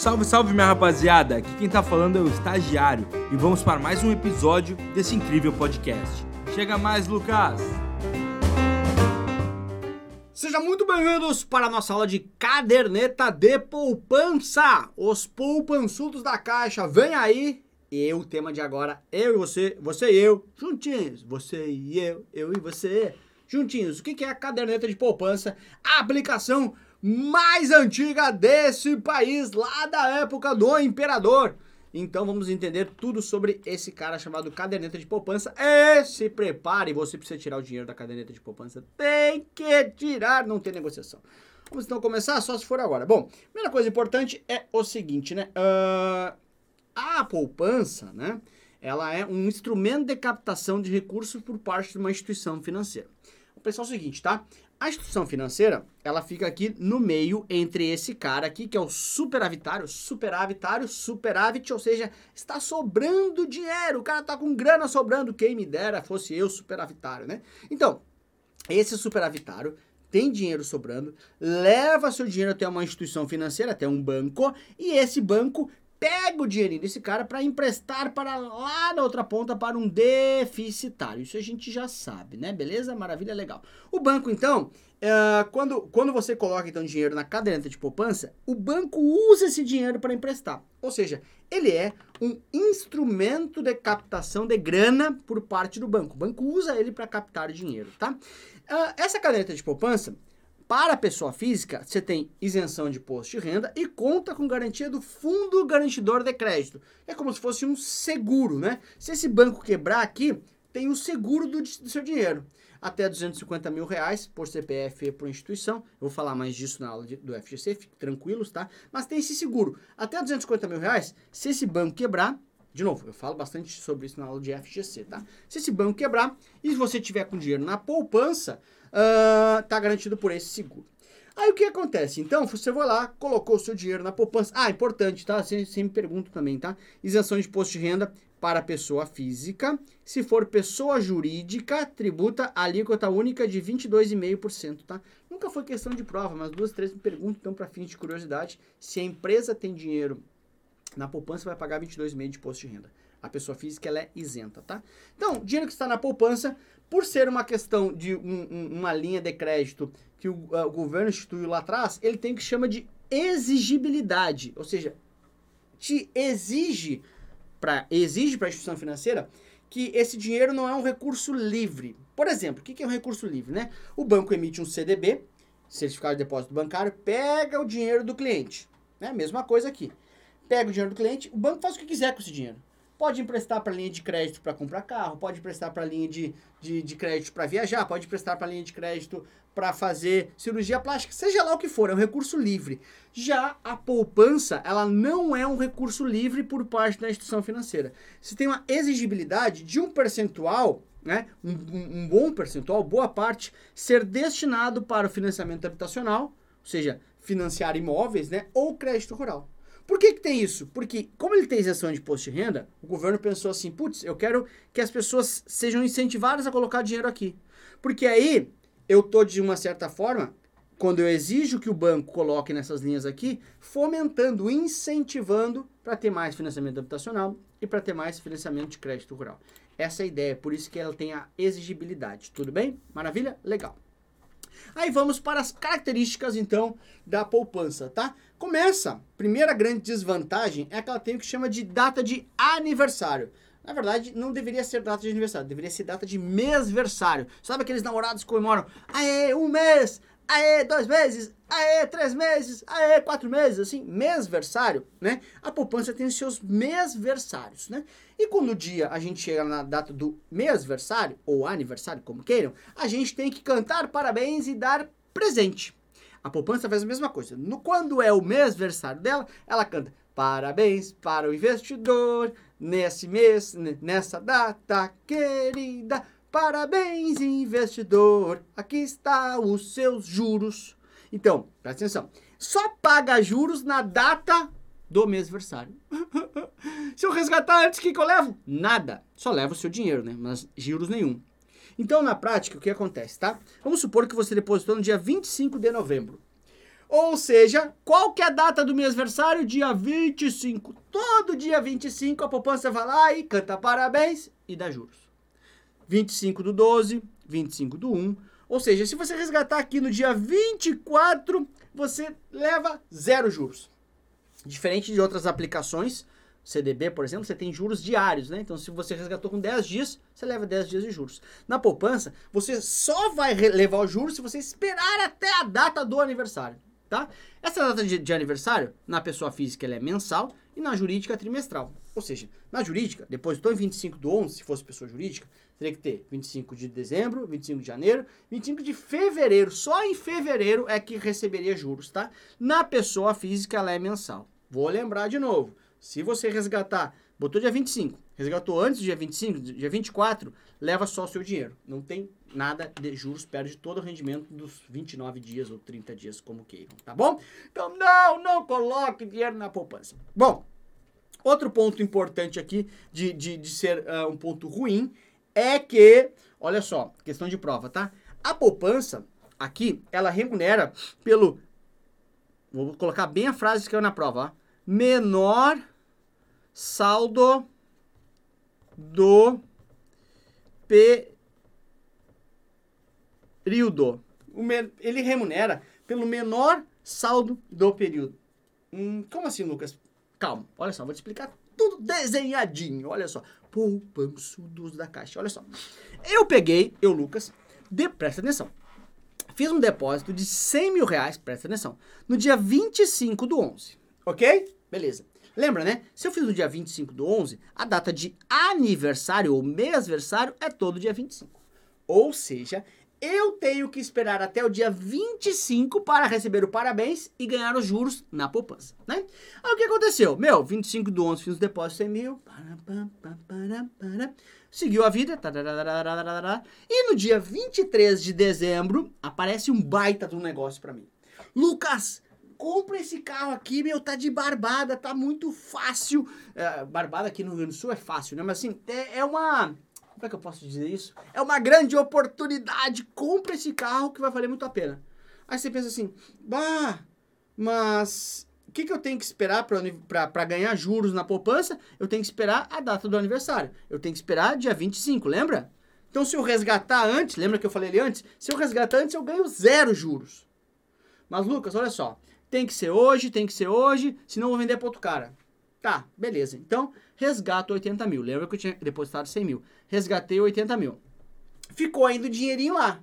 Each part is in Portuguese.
Salve, salve minha rapaziada! Aqui quem tá falando é o estagiário e vamos para mais um episódio desse incrível podcast. Chega mais, Lucas! Sejam muito bem-vindos para a nossa aula de caderneta de poupança. Os poupançudos da caixa, vem aí. E o tema de agora, eu e você, você e eu, juntinhos. Você e eu, eu e você, juntinhos. O que é a caderneta de poupança? A aplicação mais antiga desse país, lá da época do imperador. Então vamos entender tudo sobre esse cara chamado caderneta de poupança. E se prepare, você precisa tirar o dinheiro da caderneta de poupança. Tem que tirar, não tem negociação. Vamos então começar, só se for agora. Bom, primeira coisa importante é o seguinte, né? Uh, a poupança, né? Ela é um instrumento de captação de recursos por parte de uma instituição financeira. Vou pensar o seguinte, tá? A instituição financeira, ela fica aqui no meio entre esse cara aqui, que é o superavitário, superavitário, superávit, ou seja, está sobrando dinheiro, o cara tá com grana sobrando, quem me dera fosse eu superavitário, né? Então, esse superavitário tem dinheiro sobrando, leva seu dinheiro até uma instituição financeira, até um banco, e esse banco pega o dinheirinho desse cara para emprestar para lá na outra ponta para um deficitário. Isso a gente já sabe, né? Beleza? Maravilha, legal. O banco, então, é, quando, quando você coloca então dinheiro na caderneta de poupança, o banco usa esse dinheiro para emprestar. Ou seja, ele é um instrumento de captação de grana por parte do banco. O banco usa ele para captar dinheiro, tá? Uh, essa caderneta de poupança, para a pessoa física, você tem isenção de imposto de renda e conta com garantia do Fundo Garantidor de Crédito. É como se fosse um seguro, né? Se esse banco quebrar aqui, tem o seguro do, do seu dinheiro. Até 250 mil reais por CPF e por instituição. Eu vou falar mais disso na aula de, do FGC, fiquem tranquilos, tá? Mas tem esse seguro. Até 250 mil reais, se esse banco quebrar, de novo, eu falo bastante sobre isso na aula de FGC, tá? Se esse banco quebrar e você tiver com dinheiro na poupança, uh, tá garantido por esse seguro. Aí o que acontece? Então, você vai lá, colocou o seu dinheiro na poupança. Ah, importante, tá? Você sempre me pergunta também, tá? Isenção de imposto de renda para pessoa física. Se for pessoa jurídica, tributa a alíquota única de 22,5%, tá? Nunca foi questão de prova, mas duas, três me perguntam, então, para fins de curiosidade, se a empresa tem dinheiro na poupança, vai pagar 22,5% de imposto de renda. A pessoa física ela é isenta, tá? Então, dinheiro que está na poupança, por ser uma questão de um, um, uma linha de crédito que o, uh, o, governo instituiu lá atrás, ele tem que chama de exigibilidade, ou seja, te exige para exige para a instituição financeira que esse dinheiro não é um recurso livre. Por exemplo, o que é um recurso livre, né? O banco emite um CDB, certificado de depósito bancário, pega o dinheiro do cliente, né? Mesma coisa aqui. Pega o dinheiro do cliente, o banco faz o que quiser com esse dinheiro. Pode emprestar para linha de crédito para comprar carro, pode emprestar para linha de, de, de crédito para viajar, pode emprestar para linha de crédito para fazer cirurgia plástica, seja lá o que for, é um recurso livre. Já a poupança, ela não é um recurso livre por parte da instituição financeira. Você tem uma exigibilidade de um percentual, né, um, um bom percentual, boa parte, ser destinado para o financiamento habitacional, ou seja, financiar imóveis, né, ou crédito rural. Por que, que tem isso? Porque, como ele tem isenção de imposto de renda, o governo pensou assim: putz, eu quero que as pessoas sejam incentivadas a colocar dinheiro aqui. Porque aí eu tô, de uma certa forma, quando eu exijo que o banco coloque nessas linhas aqui, fomentando, incentivando para ter mais financiamento habitacional e para ter mais financiamento de crédito rural. Essa é a ideia, por isso que ela tem a exigibilidade. Tudo bem? Maravilha? Legal. Aí vamos para as características, então, da poupança, tá? Começa, primeira grande desvantagem é que ela tem o que chama de data de aniversário. Na verdade, não deveria ser data de aniversário, deveria ser data de mêsversário. Sabe aqueles namorados que comemoram, aê, um mês, aê, dois meses, aê, três meses, aê, quatro meses, assim, mêsversário, né? A poupança tem os seus mêsversários, né? E quando o dia a gente chega na data do mêsversário, ou aniversário, como queiram, a gente tem que cantar parabéns e dar presente. A poupança faz a mesma coisa. No, quando é o mêsversário dela, ela canta parabéns para o investidor nesse mês, nessa data querida Parabéns, investidor, aqui está os seus juros. Então, presta atenção, só paga juros na data do mês versário. Se eu resgatar antes, o que, que eu levo? Nada. Só levo o seu dinheiro, né? Mas juros nenhum. Então, na prática, o que acontece, tá? Vamos supor que você depositou no dia 25 de novembro. Ou seja, qual que é a data do meu aniversário? Dia 25. Todo dia 25 a poupança vai lá e canta parabéns e dá juros. 25 do 12, 25 do 1. Ou seja, se você resgatar aqui no dia 24, você leva zero juros. Diferente de outras aplicações, CDB, por exemplo, você tem juros diários, né? Então, se você resgatou com 10 dias, você leva 10 dias de juros. Na poupança, você só vai levar os juros se você esperar até a data do aniversário, tá? Essa data de, de aniversário, na pessoa física, ela é mensal e na jurídica, trimestral. Ou seja, na jurídica, depositou em 25 do 11, se fosse pessoa jurídica, teria que ter 25 de dezembro, 25 de janeiro, 25 de fevereiro. Só em fevereiro é que receberia juros, tá? Na pessoa física, ela é mensal. Vou lembrar de novo. Se você resgatar, botou dia 25, resgatou antes do dia 25, dia 24, leva só o seu dinheiro. Não tem nada de juros, perde todo o rendimento dos 29 dias ou 30 dias, como queiram, tá bom? Então, não, não coloque dinheiro na poupança. Bom, outro ponto importante aqui de, de, de ser uh, um ponto ruim é que, olha só, questão de prova, tá? A poupança, aqui, ela remunera pelo. Vou colocar bem a frase que é na prova, ó. Menor saldo do período. Ele remunera pelo menor saldo do período. Hum, como assim, Lucas? Calma, olha só, vou te explicar tudo desenhadinho. Olha só, poupançudos da caixa. Olha só, eu peguei, eu, Lucas, de, presta atenção, fiz um depósito de 100 mil reais, presta atenção, no dia 25 do 11, ok? Beleza. Lembra, né? Se eu fiz no dia 25 do 11, a data de aniversário ou mêsversário é todo dia 25. Ou seja, eu tenho que esperar até o dia 25 para receber o parabéns e ganhar os juros na poupança, né? Aí o que aconteceu? Meu, 25 do 11 fiz os depósitos 100 mil, seguiu a vida, e no dia 23 de dezembro aparece um baita de um negócio para mim. Lucas, compra esse carro aqui, meu, tá de barbada, tá muito fácil. É, barbada aqui no Rio Grande do Sul é fácil, né? Mas assim, é, é uma. Como é que eu posso dizer isso? É uma grande oportunidade. Compra esse carro que vai valer muito a pena. Aí você pensa assim, bah, mas o que, que eu tenho que esperar para ganhar juros na poupança? Eu tenho que esperar a data do aniversário. Eu tenho que esperar dia 25, lembra? Então, se eu resgatar antes, lembra que eu falei ali antes? Se eu resgatar antes, eu ganho zero juros. Mas, Lucas, olha só. Tem que ser hoje, tem que ser hoje, senão eu vou vender para outro cara. Tá, beleza. Então, resgato 80 mil. Lembra que eu tinha depositado 100 mil. Resgatei 80 mil. Ficou ainda o dinheirinho lá.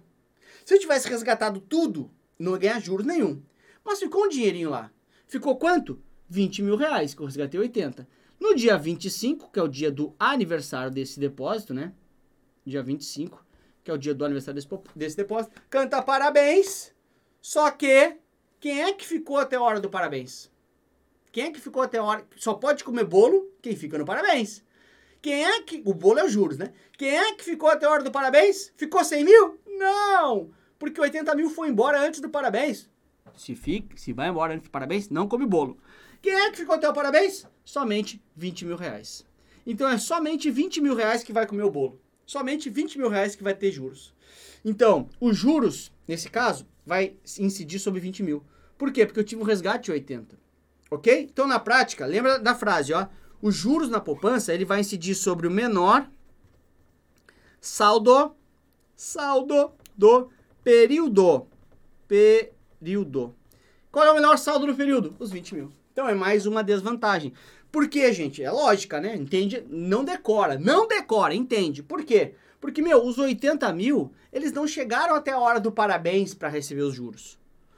Se eu tivesse resgatado tudo, não ia ganhar juros nenhum. Mas ficou um dinheirinho lá. Ficou quanto? 20 mil reais, que eu resgatei 80. No dia 25, que é o dia do aniversário desse depósito, né? Dia 25, que é o dia do aniversário desse, desse depósito. Canta parabéns. Só que quem é que ficou até a hora do parabéns? Quem é que ficou até a hora? Só pode comer bolo quem fica no parabéns. Quem é que. O bolo é os juros, né? Quem é que ficou até a hora do parabéns? Ficou 100 mil? Não! Porque 80 mil foi embora antes do parabéns. Se, fica, se vai embora antes do parabéns, não come bolo. Quem é que ficou até o parabéns? Somente 20 mil reais. Então é somente 20 mil reais que vai comer o bolo. Somente 20 mil reais que vai ter juros. Então, os juros, nesse caso, vai incidir sobre 20 mil. Por quê? Porque eu tive um resgate de 80. Ok? Então, na prática, lembra da frase, ó. Os juros na poupança, ele vai incidir sobre o menor saldo, saldo do período. Período. Qual é o menor saldo no período? Os 20 mil. Então, é mais uma desvantagem. Por quê, gente? É lógica, né? Entende? Não decora. Não decora, entende. Por quê? Porque, meu, os 80 mil, eles não chegaram até a hora do parabéns para receber os juros.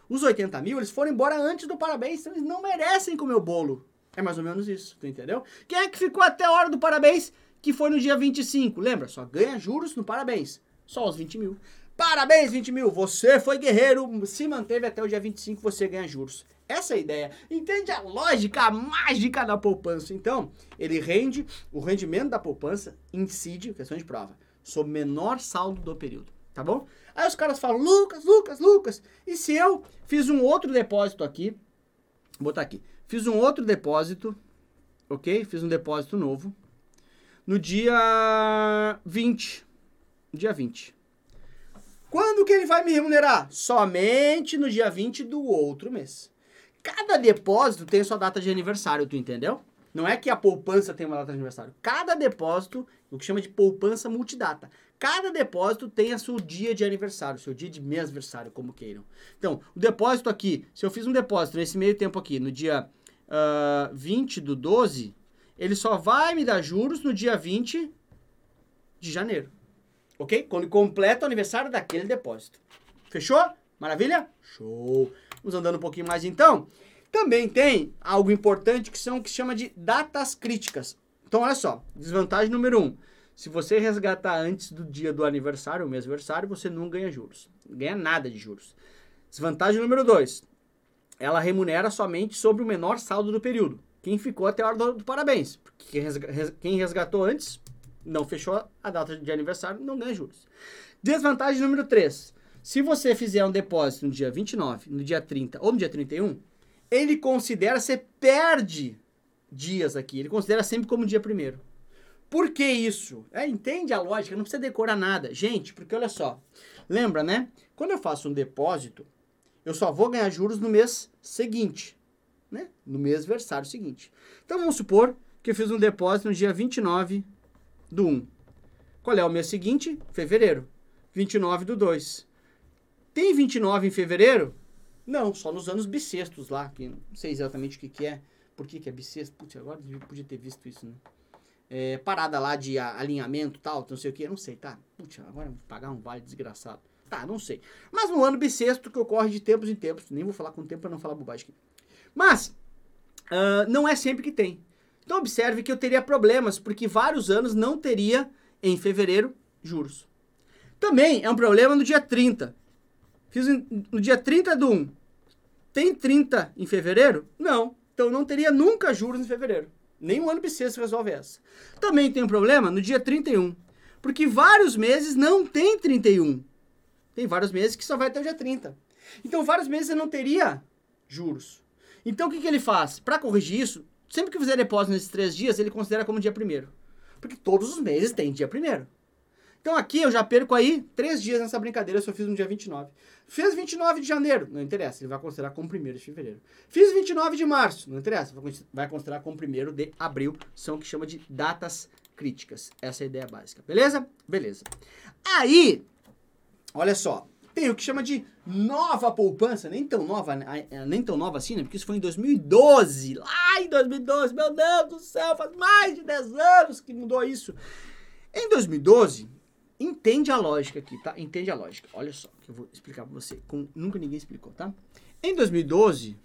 Os 80 mil, eles foram embora antes do parabéns, então eles não merecem comer o bolo. É mais ou menos isso, tu entendeu? Quem é que ficou até a hora do parabéns, que foi no dia 25? Lembra? Só ganha juros no parabéns. Só os 20 mil. Parabéns, 20 mil. Você foi guerreiro, se manteve até o dia 25, você ganha juros. Essa é a ideia. Entende a lógica, a mágica da poupança. Então, ele rende, o rendimento da poupança incide, questão de prova, sobre menor saldo do período, tá bom? Aí os caras falam, Lucas, Lucas, Lucas, e se eu fiz um outro depósito aqui, vou botar aqui, fiz um outro depósito, ok? Fiz um depósito novo, no dia 20, dia 20. Quando que ele vai me remunerar? Somente no dia 20 do outro mês. Cada depósito tem sua data de aniversário, tu entendeu? Não é que a poupança tem uma data de aniversário. Cada depósito, o que chama de poupança multidata. Cada depósito tem a seu dia de aniversário, seu dia de mês aniversário, como queiram. Então, o depósito aqui, se eu fiz um depósito nesse meio tempo aqui, no dia uh, 20 do 12, ele só vai me dar juros no dia 20 de janeiro. Ok? Quando completa o aniversário daquele depósito. Fechou? Maravilha? Show! Vamos andando um pouquinho mais então. Também tem algo importante que são o que se chama de datas críticas. Então, olha só, desvantagem número um. Se você resgatar antes do dia do aniversário, o mês aniversário, você não ganha juros. Não ganha nada de juros. Desvantagem número dois. Ela remunera somente sobre o menor saldo do período. Quem ficou até a hora do, do parabéns. Porque quem resgatou antes não fechou a data de aniversário, não ganha juros. Desvantagem número 3. Se você fizer um depósito no dia 29, no dia 30 ou no dia 31, ele considera, você perde dias aqui. Ele considera sempre como dia primeiro. Por que isso? É, entende a lógica? Não precisa decorar nada. Gente, porque olha só. Lembra, né? Quando eu faço um depósito, eu só vou ganhar juros no mês seguinte. Né? No mês versário seguinte. Então vamos supor que eu fiz um depósito no dia 29 do 1. Qual é o mês seguinte? Fevereiro. 29 do 2. Tem 29 em fevereiro? Não, só nos anos bissextos lá, que não sei exatamente o que, que é. Por que, que é bissexto? Putz, agora eu podia ter visto isso, né? É, parada lá de alinhamento tal, não sei o que, não sei, tá? Putz, agora vou pagar um vale desgraçado. Tá, não sei. Mas no ano bissexto que ocorre de tempos em tempos, nem vou falar com tempo para não falar bobagem aqui. Mas, uh, não é sempre que tem. Então observe que eu teria problemas, porque vários anos não teria em fevereiro juros. Também é um problema no dia 30. Fiz no dia 30 do 1. Tem 30 em fevereiro? Não. Então não teria nunca juros em fevereiro. Nenhum ano bissexto resolve essa. Também tem um problema no dia 31. Porque vários meses não tem 31. Tem vários meses que só vai até o dia 30. Então, vários meses eu não teria juros. Então, o que, que ele faz? Para corrigir isso, sempre que fizer depósito nesses três dias, ele considera como dia primeiro. Porque todos os meses tem dia primeiro. Então aqui eu já perco aí três dias nessa brincadeira eu fiz no dia 29. Fiz 29 de janeiro, não interessa, ele vai considerar como primeiro de fevereiro. Fiz 29 de março, não interessa, vai considerar como primeiro de abril, são o que chama de datas críticas. Essa é a ideia básica, beleza? Beleza. Aí, olha só, tem o que chama de nova poupança, nem tão nova, né? nem tão nova assim, né? Porque isso foi em 2012, lá em 2012, meu Deus do céu, faz mais de 10 anos que mudou isso. Em 2012, entende a lógica aqui, tá? Entende a lógica. Olha só, que eu vou explicar pra você, como nunca ninguém explicou, tá? Em 2012,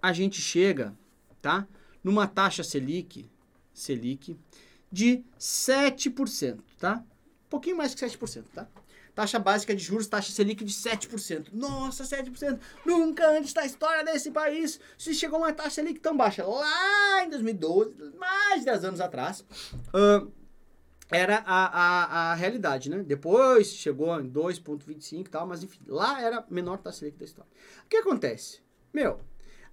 a gente chega, tá? Numa taxa Selic, Selic de 7%, tá? Um pouquinho mais que 7%, tá? Taxa básica de juros, taxa Selic de 7%. Nossa, 7%. Nunca antes da história desse país se chegou uma taxa Selic tão baixa. Lá em 2012, mais de 10 anos atrás, uh, era a, a, a realidade, né? Depois chegou em 2,25 e tal, mas enfim, lá era a menor taxa Selic da história. O que acontece? Meu,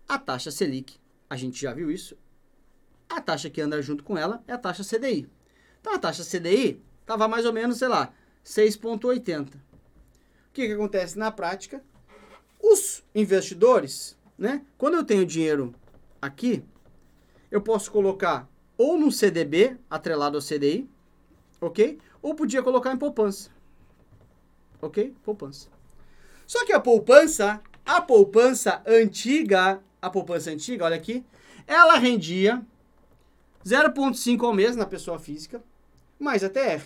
a taxa Selic, a gente já viu isso, a taxa que anda junto com ela é a taxa CDI. Então a taxa CDI estava mais ou menos, sei lá, 6,80. O que, que acontece na prática? Os investidores, né? Quando eu tenho dinheiro aqui, eu posso colocar ou no CDB, atrelado ao CDI, ok? Ou podia colocar em poupança. Ok? Poupança. Só que a poupança, a poupança antiga, a poupança antiga, olha aqui, ela rendia 0,5 ao mês na pessoa física, mais a TR.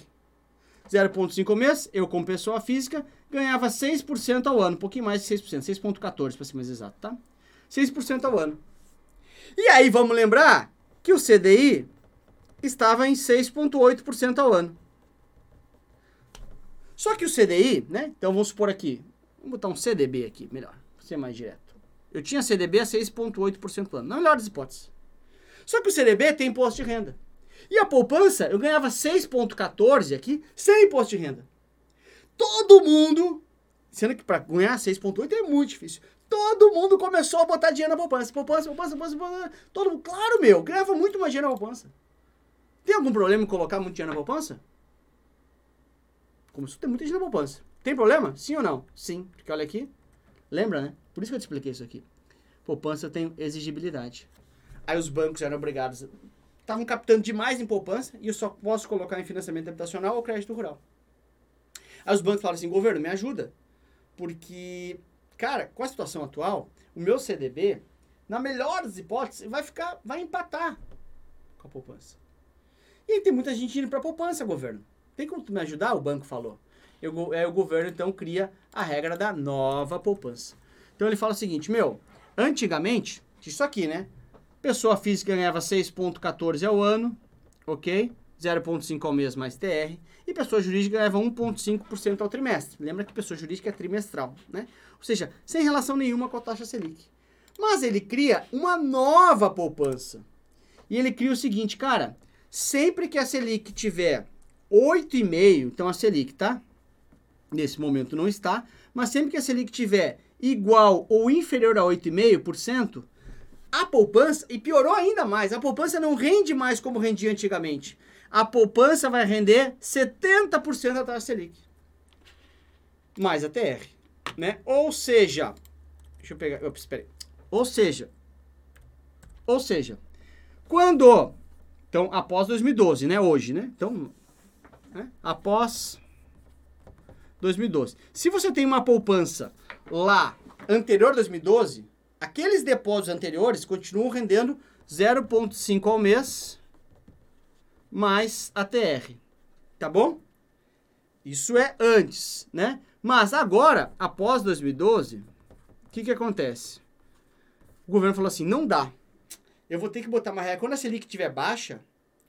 0,5 mês, eu como pessoa física, ganhava 6% ao ano, um pouquinho mais de 6%, 6,14% para ser mais exato, tá? 6% ao ano. E aí vamos lembrar que o CDI estava em 6,8% ao ano. Só que o CDI, né? Então vamos supor aqui, vamos botar um CDB aqui, melhor, para ser mais direto. Eu tinha CDB a 6,8% ao ano, na melhor das hipóteses. Só que o CDB tem imposto de renda. E a poupança, eu ganhava 6,14 aqui, sem imposto de renda. Todo mundo, sendo que para ganhar 6,8 é muito difícil. Todo mundo começou a botar dinheiro na poupança. Poupança, poupança, poupança, poupança. Todo mundo, claro, meu, ganhava muito mais dinheiro na poupança. Tem algum problema em colocar muito dinheiro na poupança? Começou a ter muita gente na poupança. Tem problema? Sim ou não? Sim, porque olha aqui. Lembra, né? Por isso que eu te expliquei isso aqui. Poupança tem exigibilidade. Aí os bancos eram obrigados, estavam captando demais em poupança e eu só posso colocar em financiamento habitacional ou crédito rural. Aí os bancos falaram assim, governo, me ajuda. Porque, cara, com a situação atual, o meu CDB, na melhor das hipóteses, vai ficar, vai empatar com a poupança. E aí tem muita gente indo para poupança, governo. Tem como me ajudar? O banco falou. Eu, é, o governo então cria a regra da nova poupança. Então ele fala o seguinte, meu, antigamente, isso aqui, né? Pessoa física ganhava 6,14 ao ano, ok? 0,5 ao mês mais TR. E pessoa jurídica ganhava 1,5% ao trimestre. Lembra que pessoa jurídica é trimestral, né? Ou seja, sem relação nenhuma com a taxa Selic. Mas ele cria uma nova poupança. E ele cria o seguinte, cara, sempre que a Selic tiver 8,5, então a Selic, tá? Nesse momento não está, mas sempre que a Selic tiver igual ou inferior a 8,5%, a poupança, e piorou ainda mais, a poupança não rende mais como rendia antigamente. A poupança vai render 70% da taxa Selic. Mais a TR, né? Ou seja, deixa eu pegar, ops, espera aí. Ou seja, ou seja, quando, então, após 2012, né, hoje, né? Então, né, após 2012. Se você tem uma poupança lá anterior a 2012, aqueles depósitos anteriores continuam rendendo 0,5 ao mês mais ATR. Tá bom? Isso é antes, né? Mas agora, após 2012, o que, que acontece? O governo falou assim: não dá. Eu vou ter que botar uma regra. Quando a Selic estiver baixa,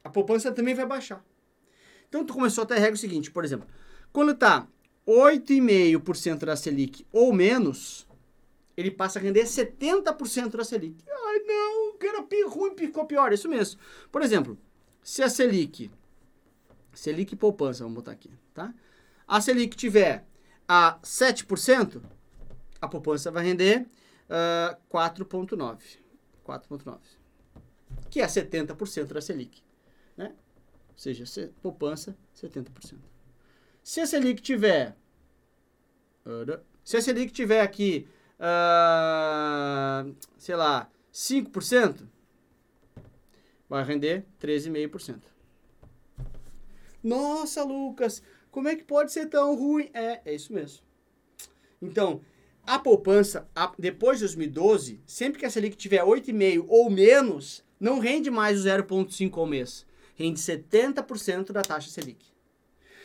a poupança também vai baixar. Então, tu começou a ter a regra seguinte, por exemplo, quando está 8,5% da Selic ou menos, ele passa a render 70% da Selic. Ai, não, que era ruim, ficou pior. Isso mesmo. Por exemplo, se a Selic, Selic poupança, vamos botar aqui, tá? A Selic tiver a 7%, a poupança vai render uh, 4,9%. 4,9%. Que é 70% da Selic. Né? Ou seja, poupança, 70%. Se a Selic tiver. Se a Selic tiver aqui uh, sei lá, 5%, vai render 13,5%. Nossa, Lucas, como é que pode ser tão ruim? É, é isso mesmo. Então, a poupança, a, depois de 2012, sempre que a Selic tiver 8,5 ou menos, não rende mais o 0,5 ao mês. Rende 70% da taxa Selic.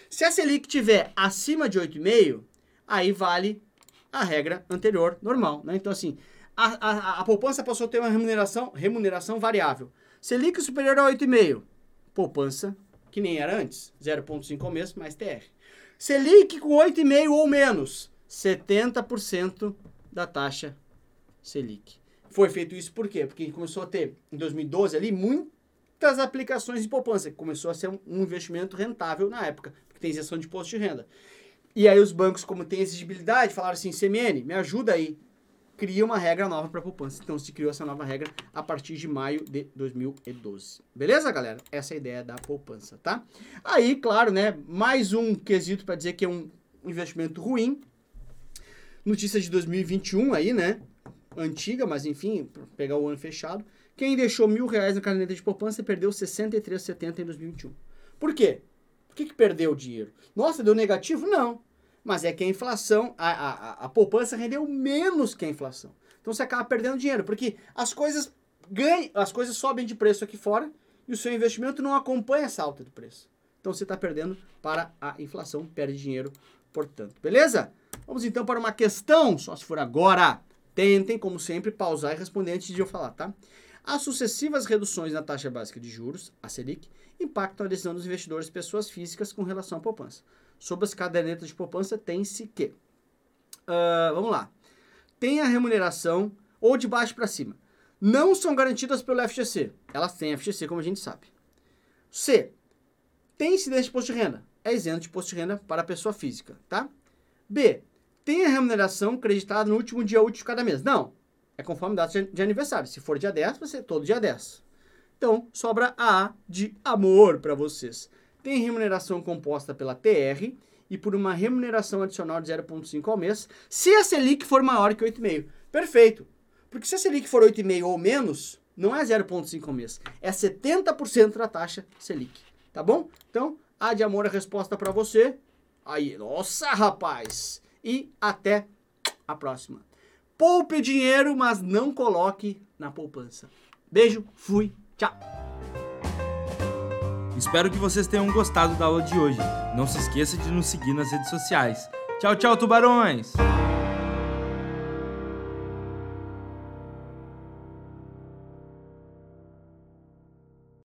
Se a Selic tiver acima de 8,5, aí vale a regra anterior normal. Né? Então, assim, a, a, a poupança passou a ter uma remuneração, remuneração variável. Selic superior a 8,5, poupança que nem era antes, 0,5 ao mês mais TR. Selic com 8,5 ou menos, 70% da taxa Selic. Foi feito isso por quê? Porque começou a ter, em 2012 ali, muitas aplicações de poupança, começou a ser um, um investimento rentável na época, porque tem isenção de imposto de renda. E aí os bancos, como tem exigibilidade, falaram assim, CMN, me ajuda aí. Cria uma regra nova para poupança. Então se criou essa nova regra a partir de maio de 2012. Beleza, galera? Essa é a ideia da poupança, tá? Aí, claro, né, mais um quesito para dizer que é um investimento ruim. Notícia de 2021 aí, né? Antiga, mas enfim, pegar o ano fechado. Quem deixou mil reais na caderneta de poupança perdeu 63,70 em 2021. Por quê? Por que, que perdeu o dinheiro? Nossa, deu negativo? Não. Mas é que a inflação, a, a, a poupança rendeu menos que a inflação. Então você acaba perdendo dinheiro, porque as coisas ganham, as coisas sobem de preço aqui fora e o seu investimento não acompanha essa alta de preço. Então você está perdendo para a inflação, perde dinheiro, portanto. Beleza? Vamos então para uma questão, só se for agora. Tentem, como sempre, pausar e responder antes de eu falar, tá? As sucessivas reduções na taxa básica de juros, a Selic, impactam a decisão dos investidores pessoas físicas com relação à poupança. Sobre as cadernetas de poupança, tem-se que. Uh, vamos lá. Tem a remuneração ou de baixo para cima. Não são garantidas pelo FGC. Elas têm FGC, como a gente sabe. C. Tem incidência de imposto de renda. É isento de imposto de renda para a pessoa física, tá? B. Tem a remuneração creditada no último dia útil de cada mês. Não. É conforme data de aniversário. Se for dia 10, vai ser todo dia 10. Então, sobra a A de amor para vocês. Tem remuneração composta pela TR e por uma remuneração adicional de 0,5 ao mês, se a Selic for maior que 8,5. Perfeito. Porque se a Selic for 8,5 ou menos, não é 0,5 ao mês, é 70% da taxa Selic. Tá bom? Então, a de amor a resposta para você. Aí, nossa, rapaz! E até a próxima. Poupe dinheiro, mas não coloque na poupança. Beijo, fui, tchau! Espero que vocês tenham gostado da aula de hoje. Não se esqueça de nos seguir nas redes sociais. Tchau, tchau, tubarões!